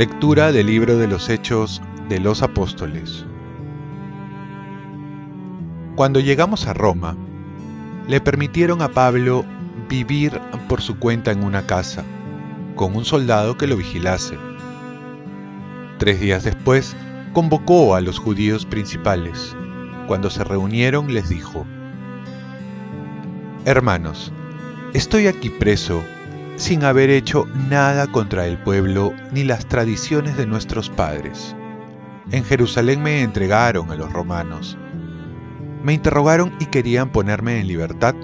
Lectura del libro de los Hechos de los Apóstoles. Cuando llegamos a Roma, le permitieron a Pablo vivir por su cuenta en una casa, con un soldado que lo vigilase. Tres días después, convocó a los judíos principales. Cuando se reunieron les dijo, Hermanos, estoy aquí preso sin haber hecho nada contra el pueblo ni las tradiciones de nuestros padres. En Jerusalén me entregaron a los romanos. Me interrogaron y querían ponerme en libertad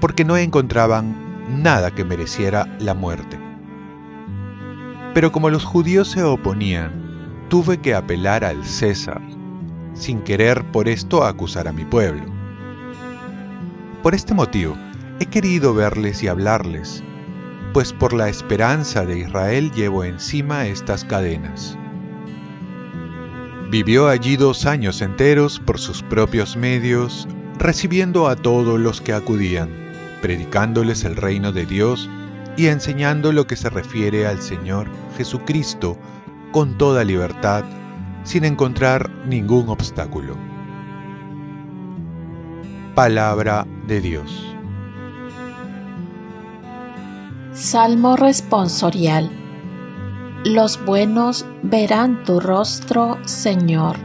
porque no encontraban nada que mereciera la muerte. Pero como los judíos se oponían, tuve que apelar al César, sin querer por esto acusar a mi pueblo. Por este motivo, he querido verles y hablarles, pues por la esperanza de Israel llevo encima estas cadenas. Vivió allí dos años enteros por sus propios medios, recibiendo a todos los que acudían, predicándoles el reino de Dios y enseñando lo que se refiere al Señor Jesucristo con toda libertad, sin encontrar ningún obstáculo. Palabra de Dios. Salmo responsorial. Los buenos verán tu rostro, Señor.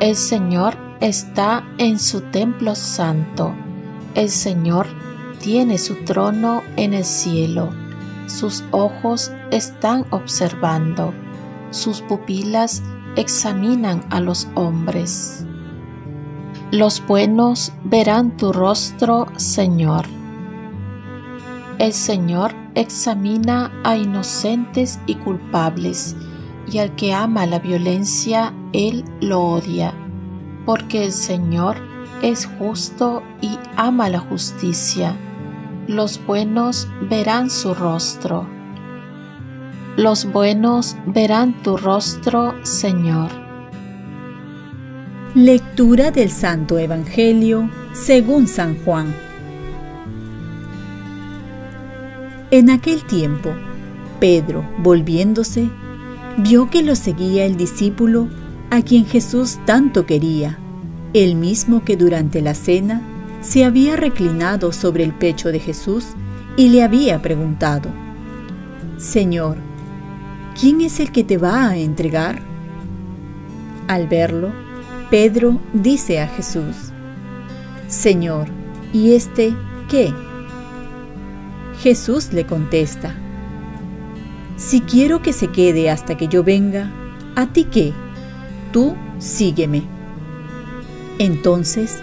El Señor está en su templo santo. El Señor tiene su trono en el cielo. Sus ojos están observando. Sus pupilas examinan a los hombres. Los buenos verán tu rostro, Señor. El Señor examina a inocentes y culpables, y al que ama la violencia, Él lo odia, porque el Señor es justo y ama la justicia. Los buenos verán su rostro. Los buenos verán tu rostro, Señor. Lectura del Santo Evangelio según San Juan. En aquel tiempo, Pedro, volviéndose, vio que lo seguía el discípulo a quien Jesús tanto quería, el mismo que durante la cena se había reclinado sobre el pecho de Jesús y le había preguntado, Señor, ¿quién es el que te va a entregar? Al verlo, Pedro dice a Jesús, Señor, ¿y este qué? Jesús le contesta, Si quiero que se quede hasta que yo venga, ¿a ti qué? Tú sígueme. Entonces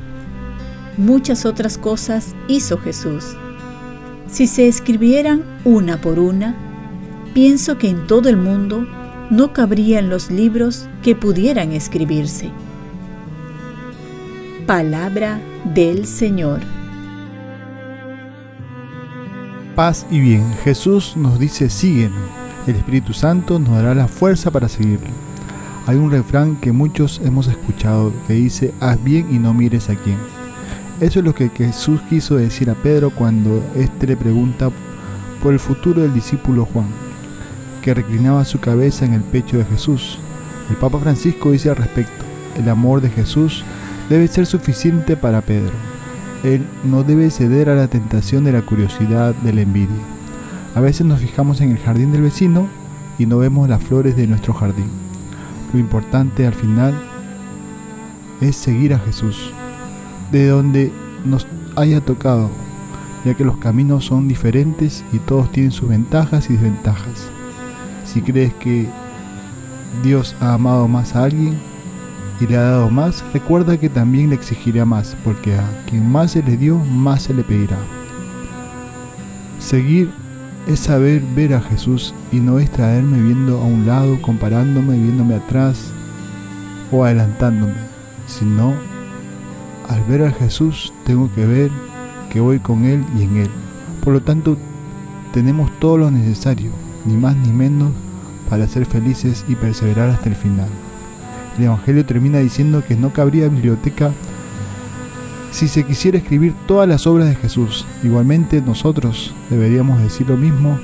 Muchas otras cosas hizo Jesús. Si se escribieran una por una, pienso que en todo el mundo no cabrían los libros que pudieran escribirse. Palabra del Señor paz y bien. Jesús nos dice sígueme. El Espíritu Santo nos dará la fuerza para seguirlo. Hay un refrán que muchos hemos escuchado que dice haz bien y no mires a quién. Eso es lo que Jesús quiso decir a Pedro cuando éste le pregunta por el futuro del discípulo Juan, que reclinaba su cabeza en el pecho de Jesús. El Papa Francisco dice al respecto, el amor de Jesús debe ser suficiente para Pedro él no debe ceder a la tentación de la curiosidad, de la envidia. A veces nos fijamos en el jardín del vecino y no vemos las flores de nuestro jardín. Lo importante al final es seguir a Jesús, de donde nos haya tocado, ya que los caminos son diferentes y todos tienen sus ventajas y desventajas. Si crees que Dios ha amado más a alguien, y le ha dado más, recuerda que también le exigirá más, porque a quien más se le dio, más se le pedirá. Seguir es saber ver a Jesús y no es traerme viendo a un lado, comparándome, viéndome atrás o adelantándome, sino al ver a Jesús tengo que ver que voy con Él y en Él. Por lo tanto, tenemos todo lo necesario, ni más ni menos, para ser felices y perseverar hasta el final. El Evangelio termina diciendo que no cabría biblioteca si se quisiera escribir todas las obras de Jesús. Igualmente nosotros deberíamos decir lo mismo,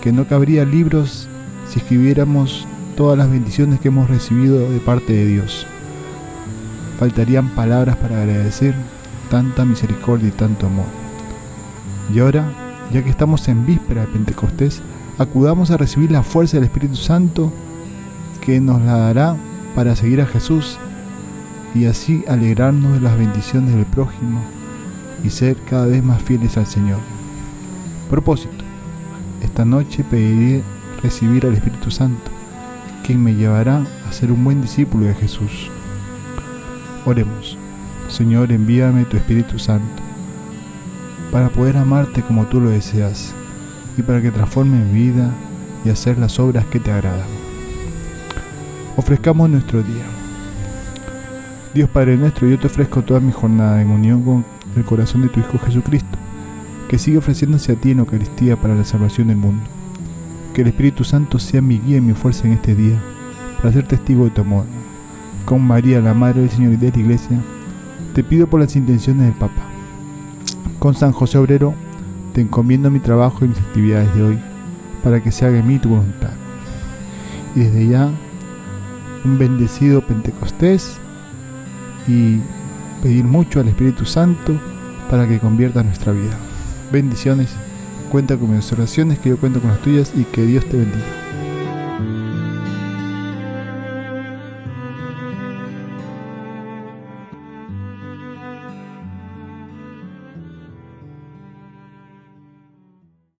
que no cabría libros si escribiéramos todas las bendiciones que hemos recibido de parte de Dios. Faltarían palabras para agradecer tanta misericordia y tanto amor. Y ahora, ya que estamos en víspera de Pentecostés, acudamos a recibir la fuerza del Espíritu Santo que nos la dará para seguir a Jesús y así alegrarnos de las bendiciones del prójimo y ser cada vez más fieles al Señor. Propósito. Esta noche pediré recibir al Espíritu Santo, quien me llevará a ser un buen discípulo de Jesús. Oremos. Señor, envíame tu Espíritu Santo para poder amarte como tú lo deseas y para que transforme mi vida y hacer las obras que te agradan. Ofrezcamos nuestro día. Dios Padre nuestro, yo te ofrezco toda mi jornada en unión con el corazón de tu Hijo Jesucristo, que sigue ofreciéndose a ti en Eucaristía para la salvación del mundo. Que el Espíritu Santo sea mi guía y mi fuerza en este día, para ser testigo de tu amor. Con María, la Madre del Señor y de la Iglesia, te pido por las intenciones del Papa. Con San José Obrero, te encomiendo mi trabajo y mis actividades de hoy, para que se haga en mí tu voluntad. Y desde ya, un bendecido Pentecostés y pedir mucho al Espíritu Santo para que convierta nuestra vida. Bendiciones, cuenta con mis oraciones, que yo cuento con las tuyas y que Dios te bendiga.